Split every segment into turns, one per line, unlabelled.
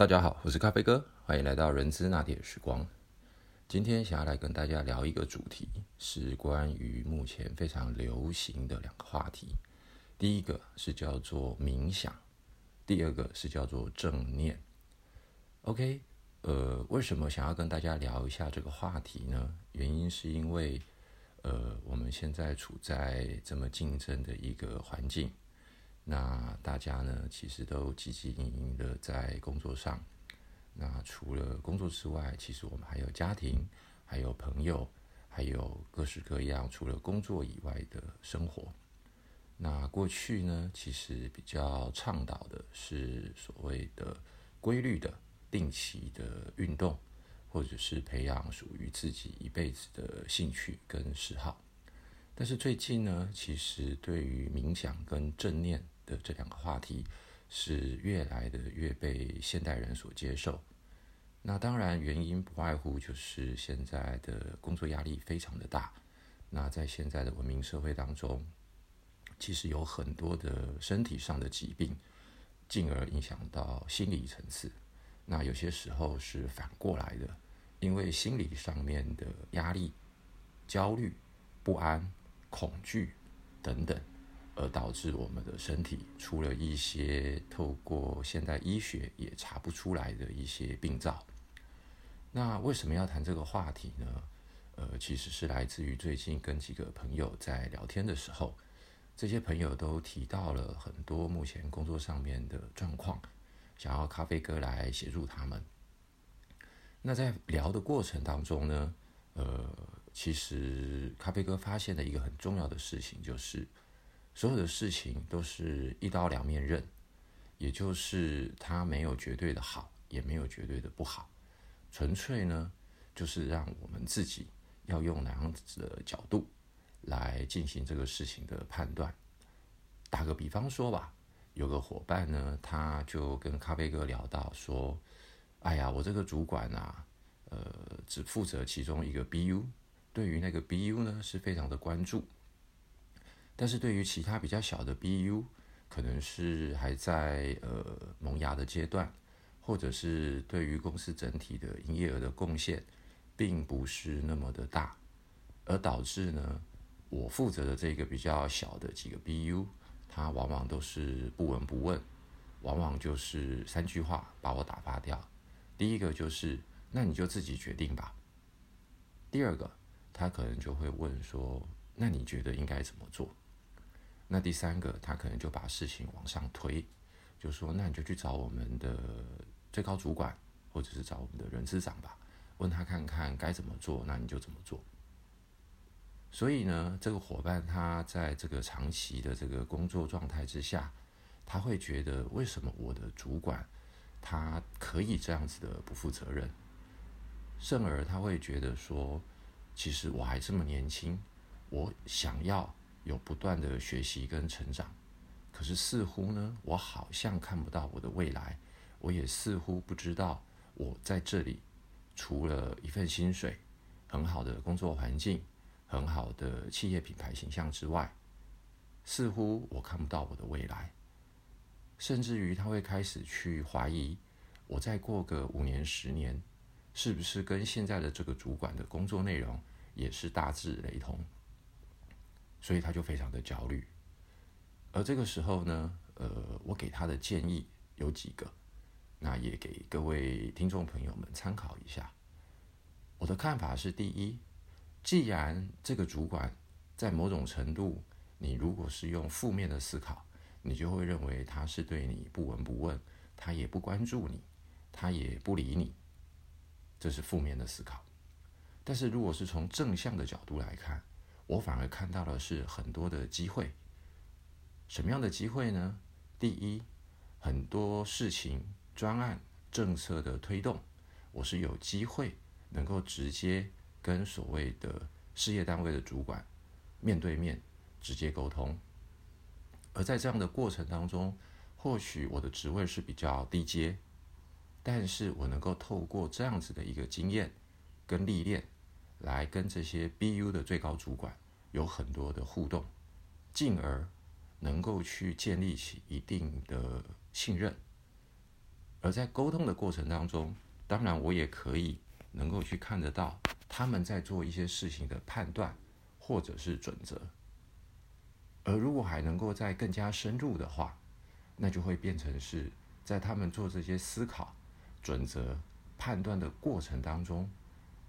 大家好，我是咖啡哥，欢迎来到人资那点时光。今天想要来跟大家聊一个主题，是关于目前非常流行的两个话题。第一个是叫做冥想，第二个是叫做正念。OK，呃，为什么想要跟大家聊一下这个话题呢？原因是因为，呃，我们现在处在这么竞争的一个环境。那大家呢，其实都积极营营的在工作上。那除了工作之外，其实我们还有家庭，还有朋友，还有各式各样除了工作以外的生活。那过去呢，其实比较倡导的是所谓的规律的、定期的运动，或者是培养属于自己一辈子的兴趣跟嗜好。但是最近呢，其实对于冥想跟正念的这两个话题，是越来的越被现代人所接受。那当然原因不外乎就是现在的工作压力非常的大。那在现在的文明社会当中，其实有很多的身体上的疾病，进而影响到心理层次。那有些时候是反过来的，因为心理上面的压力、焦虑、不安。恐惧等等，而导致我们的身体出了一些透过现代医学也查不出来的一些病灶。那为什么要谈这个话题呢？呃，其实是来自于最近跟几个朋友在聊天的时候，这些朋友都提到了很多目前工作上面的状况，想要咖啡哥来协助他们。那在聊的过程当中呢，呃。其实，咖啡哥发现的一个很重要的事情，就是所有的事情都是一刀两面刃，也就是它没有绝对的好，也没有绝对的不好，纯粹呢，就是让我们自己要用哪样子的角度来进行这个事情的判断。打个比方说吧，有个伙伴呢，他就跟咖啡哥聊到说：“哎呀，我这个主管啊，呃，只负责其中一个 BU。”对于那个 BU 呢，是非常的关注，但是对于其他比较小的 BU，可能是还在呃萌芽的阶段，或者是对于公司整体的营业额的贡献，并不是那么的大，而导致呢，我负责的这个比较小的几个 BU，它往往都是不闻不问，往往就是三句话把我打发掉。第一个就是，那你就自己决定吧。第二个。他可能就会问说：“那你觉得应该怎么做？”那第三个，他可能就把事情往上推，就说：“那你就去找我们的最高主管，或者是找我们的人事长吧，问他看看该怎么做，那你就怎么做。”所以呢，这个伙伴他在这个长期的这个工作状态之下，他会觉得为什么我的主管他可以这样子的不负责任，甚而他会觉得说。其实我还这么年轻，我想要有不断的学习跟成长，可是似乎呢，我好像看不到我的未来，我也似乎不知道我在这里除了一份薪水、很好的工作环境、很好的企业品牌形象之外，似乎我看不到我的未来，甚至于他会开始去怀疑，我再过个五年、十年，是不是跟现在的这个主管的工作内容。也是大致雷同，所以他就非常的焦虑。而这个时候呢，呃，我给他的建议有几个，那也给各位听众朋友们参考一下。我的看法是：第一，既然这个主管在某种程度，你如果是用负面的思考，你就会认为他是对你不闻不问，他也不关注你，他也不理你，这是负面的思考。但是，如果是从正向的角度来看，我反而看到的是很多的机会。什么样的机会呢？第一，很多事情、专案、政策的推动，我是有机会能够直接跟所谓的事业单位的主管面对面直接沟通。而在这样的过程当中，或许我的职位是比较低阶，但是我能够透过这样子的一个经验跟历练。来跟这些 BU 的最高主管有很多的互动，进而能够去建立起一定的信任。而在沟通的过程当中，当然我也可以能够去看得到他们在做一些事情的判断或者是准则。而如果还能够再更加深入的话，那就会变成是在他们做这些思考、准则、判断的过程当中，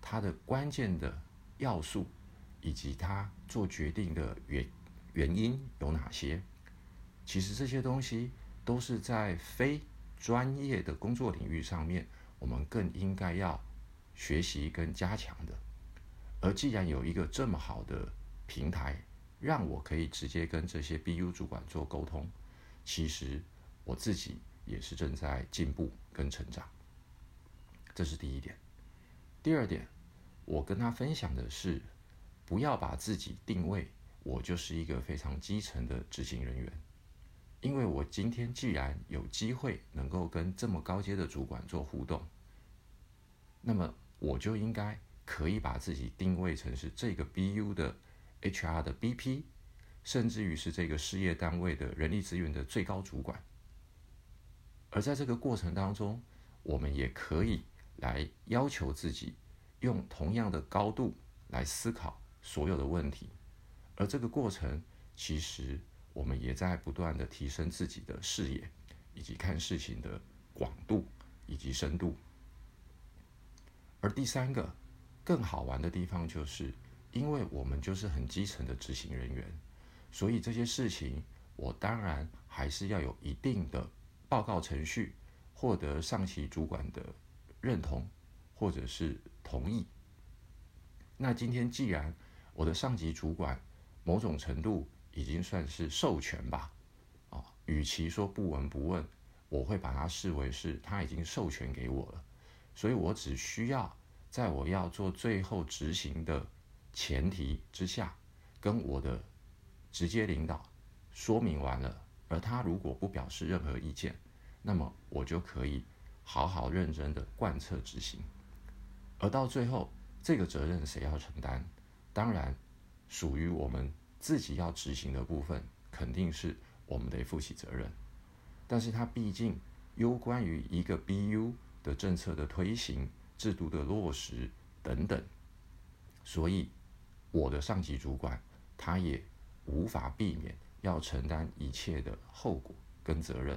它的关键的要素以及他做决定的原原因有哪些？其实这些东西都是在非专业的工作领域上面，我们更应该要学习跟加强的。而既然有一个这么好的平台，让我可以直接跟这些 BU 主管做沟通，其实我自己也是正在进步跟成长，这是第一点。第二点，我跟他分享的是，不要把自己定位我就是一个非常基层的执行人员，因为我今天既然有机会能够跟这么高阶的主管做互动，那么我就应该可以把自己定位成是这个 BU 的。HR 的 BP，甚至于是这个事业单位的人力资源的最高主管，而在这个过程当中，我们也可以来要求自己用同样的高度来思考所有的问题，而这个过程其实我们也在不断的提升自己的视野，以及看事情的广度以及深度。而第三个更好玩的地方就是。因为我们就是很基层的执行人员，所以这些事情我当然还是要有一定的报告程序，获得上级主管的认同或者是同意。那今天既然我的上级主管某种程度已经算是授权吧，啊，与其说不闻不问，我会把它视为是他已经授权给我了，所以我只需要在我要做最后执行的。前提之下，跟我的直接领导说明完了，而他如果不表示任何意见，那么我就可以好好认真的贯彻执行。而到最后，这个责任谁要承担？当然，属于我们自己要执行的部分，肯定是我们得负起责任。但是它毕竟攸关于一个 BU 的政策的推行、制度的落实等等，所以。我的上级主管，他也无法避免要承担一切的后果跟责任，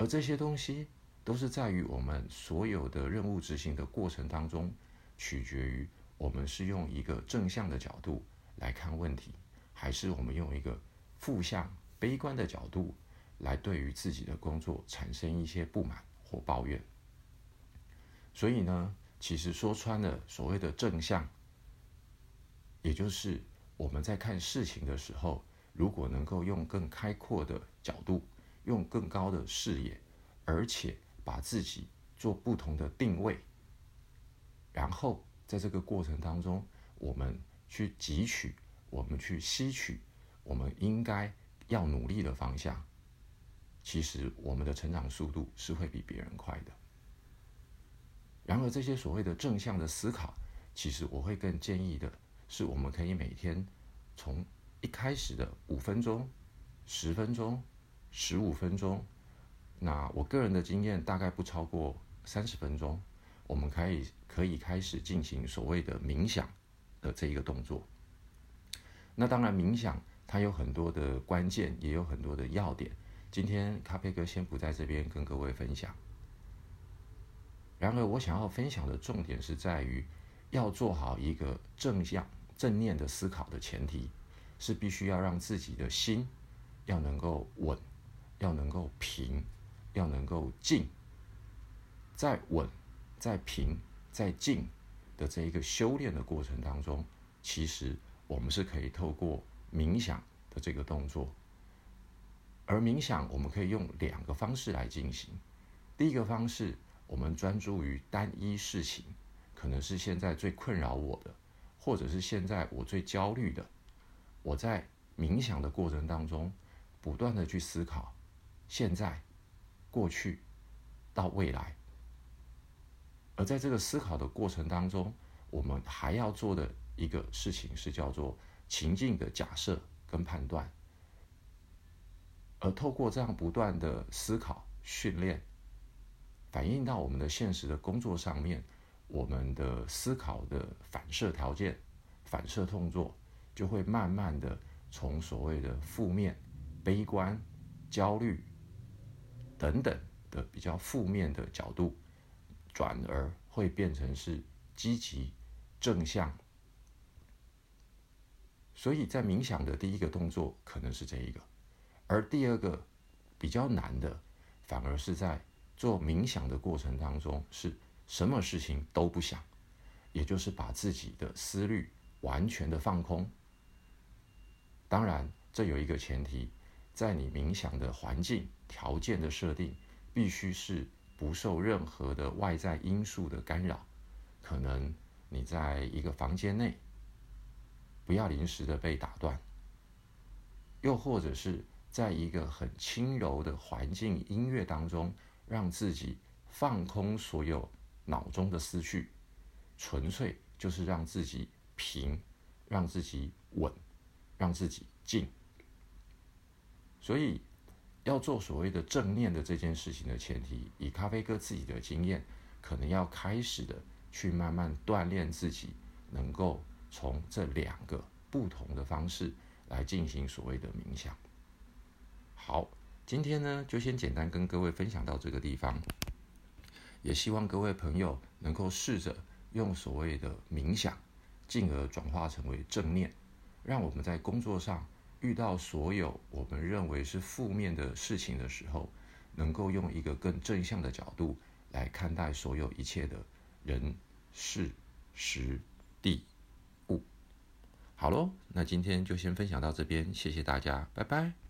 而这些东西都是在于我们所有的任务执行的过程当中，取决于我们是用一个正向的角度来看问题，还是我们用一个负向、悲观的角度来对于自己的工作产生一些不满或抱怨。所以呢，其实说穿了，所谓的正向。也就是我们在看事情的时候，如果能够用更开阔的角度，用更高的视野，而且把自己做不同的定位，然后在这个过程当中，我们去汲取，我们去吸取，我们应该要努力的方向，其实我们的成长速度是会比别人快的。然而这些所谓的正向的思考，其实我会更建议的。是我们可以每天从一开始的五分钟、十分钟、十五分钟，那我个人的经验大概不超过三十分钟，我们可以可以开始进行所谓的冥想的这一个动作。那当然，冥想它有很多的关键，也有很多的要点。今天咖啡哥先不在这边跟各位分享。然而，我想要分享的重点是在于要做好一个正向。正念的思考的前提是必须要让自己的心要能够稳，要能够平，要能够静。在稳、在平、在静的这一个修炼的过程当中，其实我们是可以透过冥想的这个动作。而冥想我们可以用两个方式来进行。第一个方式，我们专注于单一事情，可能是现在最困扰我的。或者是现在我最焦虑的，我在冥想的过程当中，不断的去思考，现在、过去到未来，而在这个思考的过程当中，我们还要做的一个事情是叫做情境的假设跟判断，而透过这样不断的思考训练，反映到我们的现实的工作上面，我们的思考的反射条件、反射动作，就会慢慢的从所谓的负面、悲观、焦虑等等的比较负面的角度，转而会变成是积极、正向。所以在冥想的第一个动作可能是这一个，而第二个比较难的，反而是在做冥想的过程当中，是什么事情都不想，也就是把自己的思虑完全的放空。当然，这有一个前提，在你冥想的环境条件的设定，必须是不受任何的外在因素的干扰，可能你在一个房间内。不要临时的被打断，又或者是在一个很轻柔的环境音乐当中，让自己放空所有脑中的思绪，纯粹就是让自己平，让自己稳，让自己静。所以，要做所谓的正念的这件事情的前提，以咖啡哥自己的经验，可能要开始的去慢慢锻炼自己，能够。从这两个不同的方式来进行所谓的冥想。好，今天呢就先简单跟各位分享到这个地方，也希望各位朋友能够试着用所谓的冥想，进而转化成为正念，让我们在工作上遇到所有我们认为是负面的事情的时候，能够用一个更正向的角度来看待所有一切的人事时地。物好喽，那今天就先分享到这边，谢谢大家，拜拜。